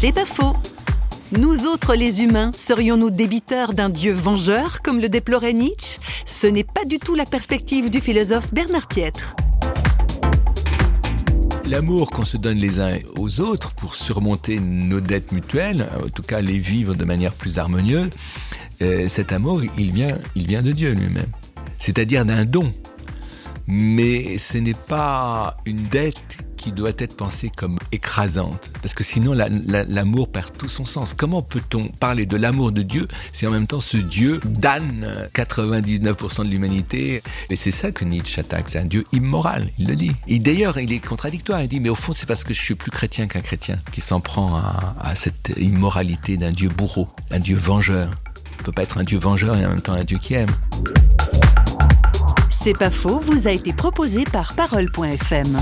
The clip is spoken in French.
C'est pas faux. Nous autres, les humains, serions-nous débiteurs d'un Dieu vengeur, comme le déplorait Nietzsche? Ce n'est pas du tout la perspective du philosophe Bernard Pietre. L'amour qu'on se donne les uns aux autres pour surmonter nos dettes mutuelles, en tout cas les vivre de manière plus harmonieuse, euh, cet amour, il vient, il vient de Dieu lui-même. C'est-à-dire d'un don. Mais ce n'est pas une dette qui doit être pensée comme écrasante, parce que sinon l'amour perd tout son sens. Comment peut-on parler de l'amour de Dieu si en même temps ce Dieu damne 99% de l'humanité? Et c'est ça que Nietzsche attaque, c'est un Dieu immoral, il le dit. Et d'ailleurs, il est contradictoire, il dit, mais au fond c'est parce que je suis plus chrétien qu'un chrétien qui s'en prend à, cette immoralité d'un Dieu bourreau, un Dieu vengeur. On peut pas être un Dieu vengeur et en même temps un Dieu qui aime. C'est pas faux, vous a été proposé par parole.fm.